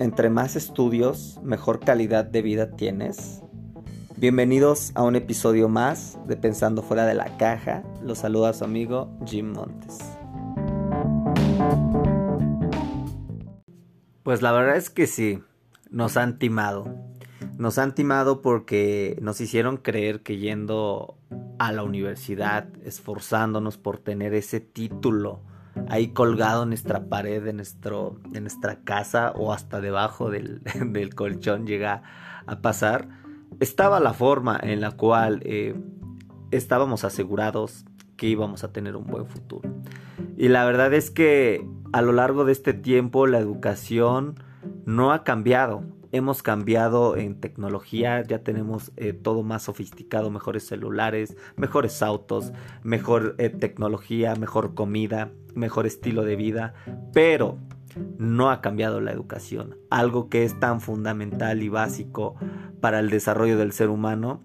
entre más estudios, mejor calidad de vida tienes. Bienvenidos a un episodio más de Pensando fuera de la caja. Los saluda su amigo Jim Montes. Pues la verdad es que sí, nos han timado. Nos han timado porque nos hicieron creer que yendo a la universidad, esforzándonos por tener ese título, ahí colgado en nuestra pared de, nuestro, de nuestra casa o hasta debajo del, colchón llega a pasar, estaba la forma en la cual eh, estábamos asegurados que íbamos a tener un buen futuro. Y la verdad es que a lo largo de este tiempo la educación no ha cambiado hemos cambiado en tecnología, ya tenemos eh, todo más sofisticado, mejores celulares, mejores autos, mejor eh, tecnología, mejor comida, mejor estilo de vida, pero no ha cambiado la educación, algo que es tan fundamental y básico para el desarrollo del ser humano,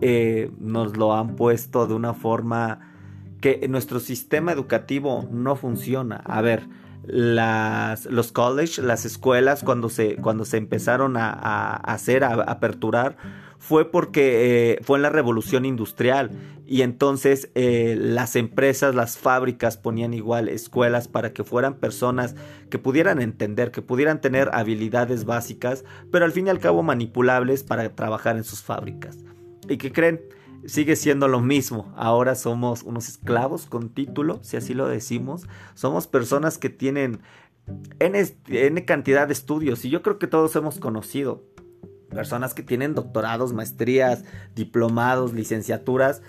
eh, nos lo han puesto de una forma que nuestro sistema educativo no funciona. A ver, las, los college, las escuelas, cuando se, cuando se empezaron a, hacer, a, aperturar, fue porque eh, fue en la revolución industrial y entonces eh, las empresas, las fábricas ponían igual escuelas para que fueran personas que pudieran entender, que pudieran tener habilidades básicas, pero al fin y al cabo manipulables para trabajar en sus fábricas. ¿Y qué creen? Sigue siendo lo mismo. Ahora somos unos esclavos con título, si así lo decimos. Somos personas que tienen N, cantidad de estudios y yo creo que todos hemos conocido personas que tienen doctorados, maestrías, diplomados, licenciaturas,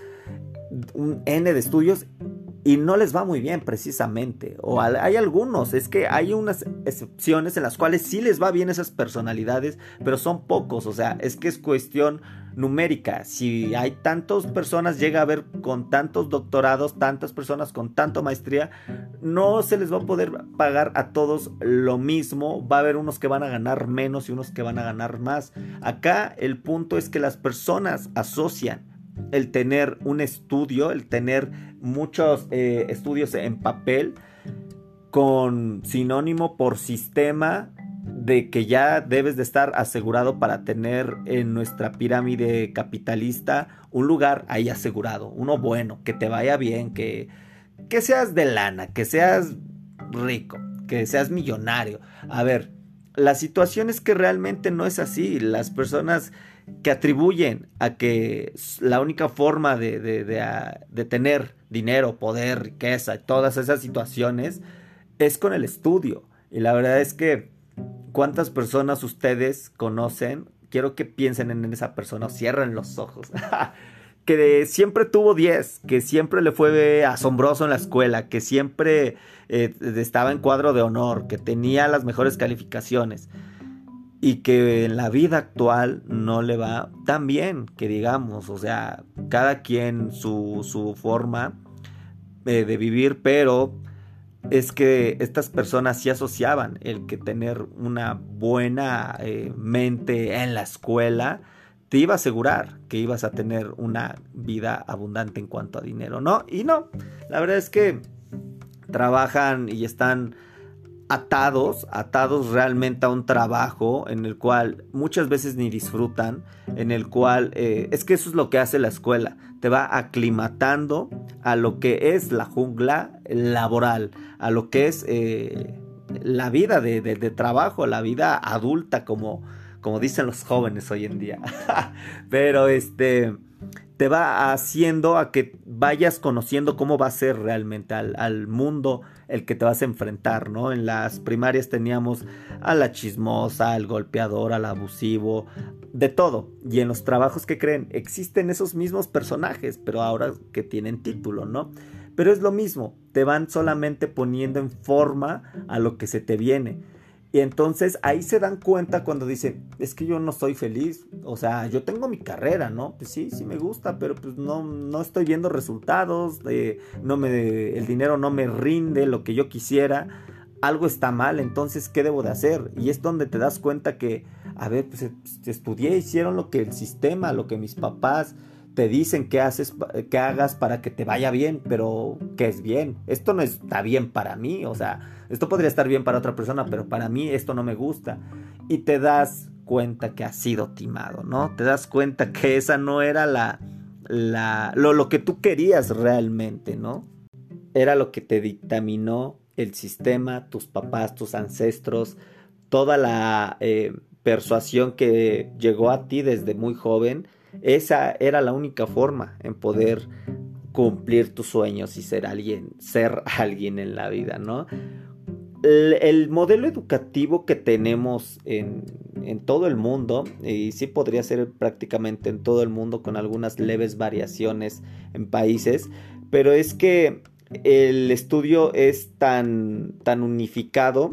un N de estudios y no les va muy bien precisamente. O hay algunos, es que hay unas excepciones en las cuales sí les va bien esas personalidades, pero son pocos, o sea, es que es cuestión numérica. Si hay tantas personas, llega a haber con tantos doctorados, tantas personas con tanta maestría, no se les va a poder pagar a todos lo mismo. Va a haber unos que van a ganar menos y unos que van a ganar más. Acá el punto es que las personas asocian el tener un estudio, el tener muchos eh, estudios en papel con sinónimo por sistema de que ya debes de estar asegurado para tener en nuestra pirámide capitalista un lugar ahí asegurado, uno bueno, que te vaya bien, que, que seas de lana, que seas rico, que seas millonario. A ver, la situación es que realmente no es así. Las personas que atribuyen a que la única forma de, de, de, tener dinero, poder, riqueza todas esas situaciones es con el estudio. Y la verdad es que ¿Cuántas personas ustedes conocen? Quiero que piensen en esa persona cierren los ojos. que siempre tuvo 10, que siempre le fue asombroso en la escuela, que siempre eh, estaba en cuadro de honor, que tenía las mejores calificaciones y que en la vida actual no le va tan bien, que digamos, o sea, cada quien su, su forma eh, de vivir, pero es que estas personas sí asociaban el que tener una buena eh, mente en la escuela te iba a asegurar que ibas a tener una vida abundante en cuanto a dinero, ¿no? Y no, la verdad es que trabajan y están atados, atados realmente a un trabajo en el cual muchas veces ni disfrutan, en el cual eh, es que eso es lo que hace la escuela, te va aclimatando a lo que es la jungla laboral, a lo que es eh, la vida de, trabajo, la vida adulta como, como dicen los jóvenes hoy en día. Pero este te va haciendo a que vayas conociendo cómo va a ser realmente al, mundo el que te vas a enfrentar, ¿no? En las primarias teníamos a la chismosa, al golpeador, al abusivo, de todo. Y en los trabajos que creen existen esos mismos personajes, pero ahora que tienen título, ¿no? Pero es lo mismo, te van solamente poniendo en forma a lo que se te viene. Y entonces ahí se dan cuenta cuando dicen, es que yo no soy feliz, o sea, yo tengo mi carrera, ¿no? Pues sí, sí me gusta, pero pues no, no estoy viendo resultados, no me, el dinero no me rinde lo que yo quisiera, algo está mal, entonces, ¿qué debo de hacer? Y es donde te das cuenta que, a ver, pues estudié, hicieron lo que el sistema, lo que mis papás te dicen que haces que hagas para que te vaya bien, pero que es bien. Esto no está bien para mí, o sea, esto podría estar bien para otra persona, pero para mí esto no me gusta. Y te das cuenta que has sido timado, ¿no? Te das cuenta que esa no era la, la lo, lo que tú querías realmente, ¿no? Era lo que te dictaminó el sistema, tus papás, tus ancestros, toda la eh, persuasión que llegó a ti desde muy joven, esa era la única forma en poder cumplir tus sueños y ser alguien, ser alguien en la vida, ¿no? El, modelo educativo que tenemos en, en, todo el mundo, y sí podría ser prácticamente en todo el mundo con algunas leves variaciones en países, pero es que el estudio es tan, tan unificado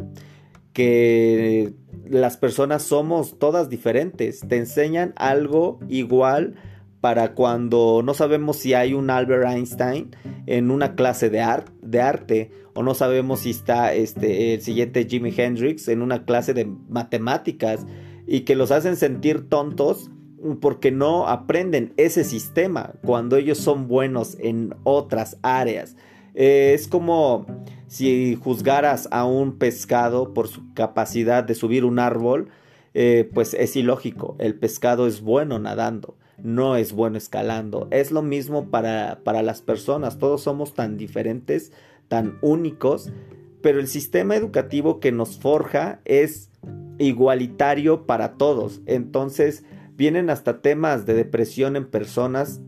que las personas somos todas diferentes. Te enseñan algo igual para cuando no sabemos si hay un Albert Einstein en una clase de, de arte o no sabemos si está este, el siguiente Jimi Hendrix en una clase de matemáticas y que los hacen sentir tontos porque no aprenden ese sistema cuando ellos son buenos en otras áreas. Eh, es como si juzgaras a un pescado por su capacidad de subir un árbol, eh, pues es ilógico. El pescado es bueno nadando, no es bueno escalando. Es lo mismo para, para las personas. Todos somos tan diferentes, tan únicos, pero el sistema educativo que nos forja es igualitario para todos. Entonces vienen hasta temas de depresión en personas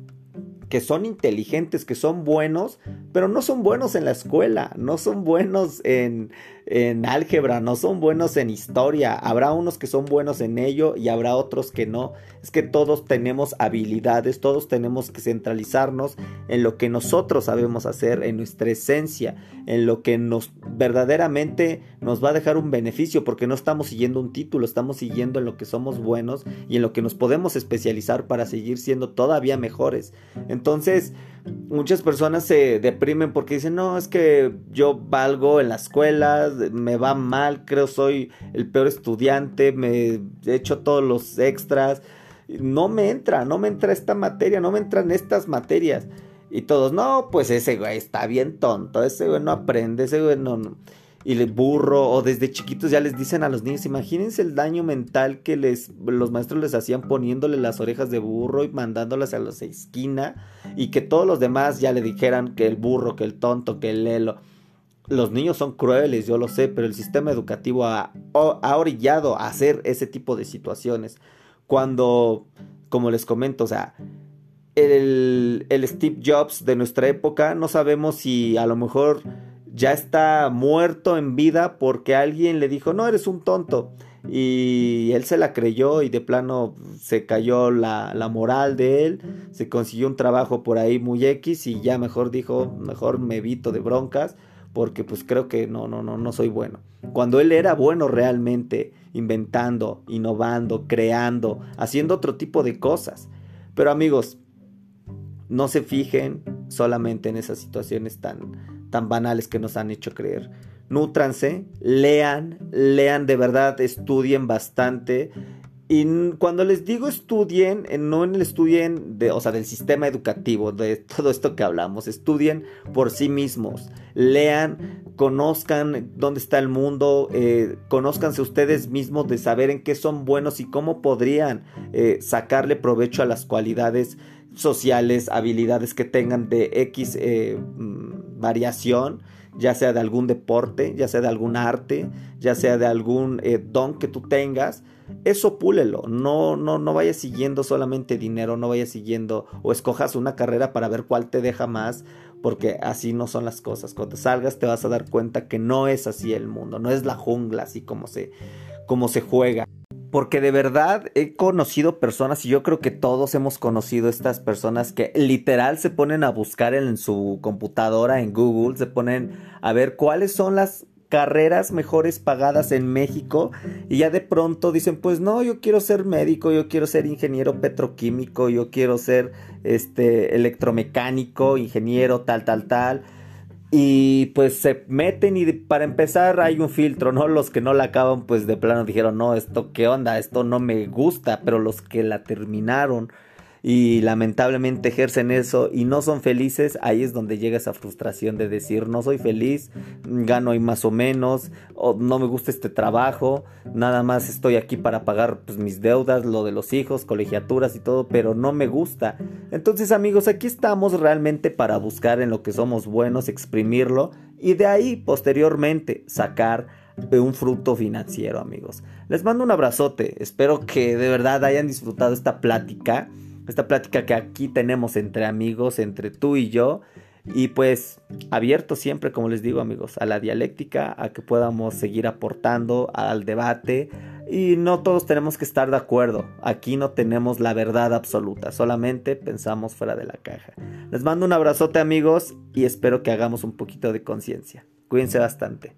que son inteligentes, que son buenos, pero no son buenos en la escuela, no son buenos en, en álgebra, no son buenos en historia. Habrá unos que son buenos en ello y habrá otros que no. Es que todos tenemos habilidades, todos tenemos que centralizarnos en lo que nosotros sabemos hacer, en nuestra esencia, en lo que nos verdaderamente nos va a dejar un beneficio, porque no estamos siguiendo un título, estamos siguiendo en lo que somos buenos y en lo que nos podemos especializar para seguir siendo todavía mejores. Muchas personas se deprimen porque dicen, no, es que yo valgo en la escuela, me va mal, creo soy el peor estudiante, me he hecho todos los extras, no me entra, no me entra esta materia, no me entran estas materias. Y todos, no, pues ese güey está bien tonto, ese güey no aprende, ese güey no y le burro o desde chiquitos ya les dicen a los niños, imagínense el daño mental que les los maestros les hacían poniéndole las orejas de burro y mandándolas a la esquina y que todos los demás ya le dijeran que el burro, que el tonto, que el lelo. Los niños son crueles, yo lo sé, pero el sistema educativo ha, ha orillado a hacer ese tipo de situaciones. Cuando, como les comento, o sea, el, el Steve Jobs de nuestra época, no sabemos si a lo mejor ya está muerto en vida porque alguien le dijo, no, eres un tonto. Y él se la creyó y de plano se cayó la, la, moral de él, se consiguió un trabajo por ahí muy X y ya mejor dijo, mejor me evito de broncas porque pues creo que no, no, no, no soy bueno. Cuando él era bueno realmente, inventando, innovando, creando, haciendo otro tipo de cosas. Pero amigos, no se fijen solamente en esas situaciones tan, tan banales que nos han hecho creer. Nútranse, lean, lean de verdad, estudien bastante. Y cuando les digo estudien, no en el estudien de, o sea, del sistema educativo, de todo esto que hablamos, estudien por sí mismos, lean, conozcan dónde está el mundo, eh, conózcanse ustedes mismos de saber en qué son buenos y cómo podrían eh, sacarle provecho a las cualidades sociales, habilidades que tengan de X mm, variación, ya sea de algún deporte, ya sea de algún arte, ya sea de algún eh, don que tú tengas, eso púlelo, no, no, no vayas siguiendo solamente dinero, no vayas siguiendo o escojas una carrera para ver cuál te deja más, porque así no son las cosas. Cuando salgas te vas a dar cuenta que no es así el mundo, no es la jungla así como se, como se juega. Porque de verdad he conocido personas y yo creo que todos hemos conocido estas personas que literal se ponen a buscar en su computadora, en Google, se ponen a ver cuáles son las carreras mejores pagadas en México y ya de pronto dicen pues no yo quiero ser médico yo quiero ser ingeniero petroquímico yo quiero ser este electromecánico ingeniero tal tal tal y pues se meten y para empezar hay un filtro, ¿no? Los que no la acaban pues de plano dijeron, no, esto qué onda, esto no me gusta, pero los que la terminaron y lamentablemente ejercen eso y no son felices, ahí es donde llega esa frustración de decir no soy feliz, gano ahí más o menos, o no me gusta este trabajo, nada más estoy aquí para pagar pues, mis deudas, lo de los hijos, colegiaturas y todo, pero no me gusta. Entonces amigos, aquí estamos realmente para buscar en lo que somos buenos, exprimirlo y de ahí posteriormente sacar un fruto financiero, amigos. Les mando un abrazote. Espero que de verdad hayan disfrutado esta plática. Esta plática que aquí tenemos entre amigos, entre tú y yo. Y pues abierto siempre, como les digo amigos, a la dialéctica, a que podamos seguir aportando al debate. Y no todos tenemos que estar de acuerdo. Aquí no tenemos la verdad absoluta, solamente pensamos fuera de la caja. Les mando un abrazote amigos y espero que hagamos un poquito de conciencia. Cuídense bastante.